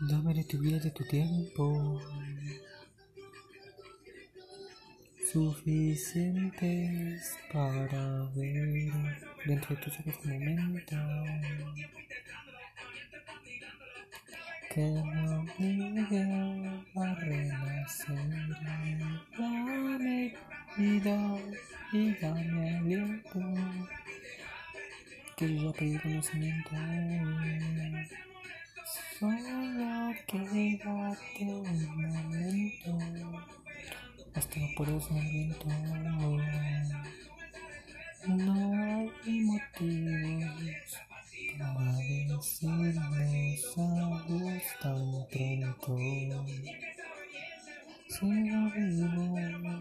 Dame de tu vida, de tu tiempo. Suficientes para ver dentro de tus ojos momento. Que no llegue a renacer. Dame vida y dame aliento. Que yo pedí conocimiento que debate un momento, osteoporosis el viento. No hay motivos para decirnos adiós tan pronto. Sigo vivo.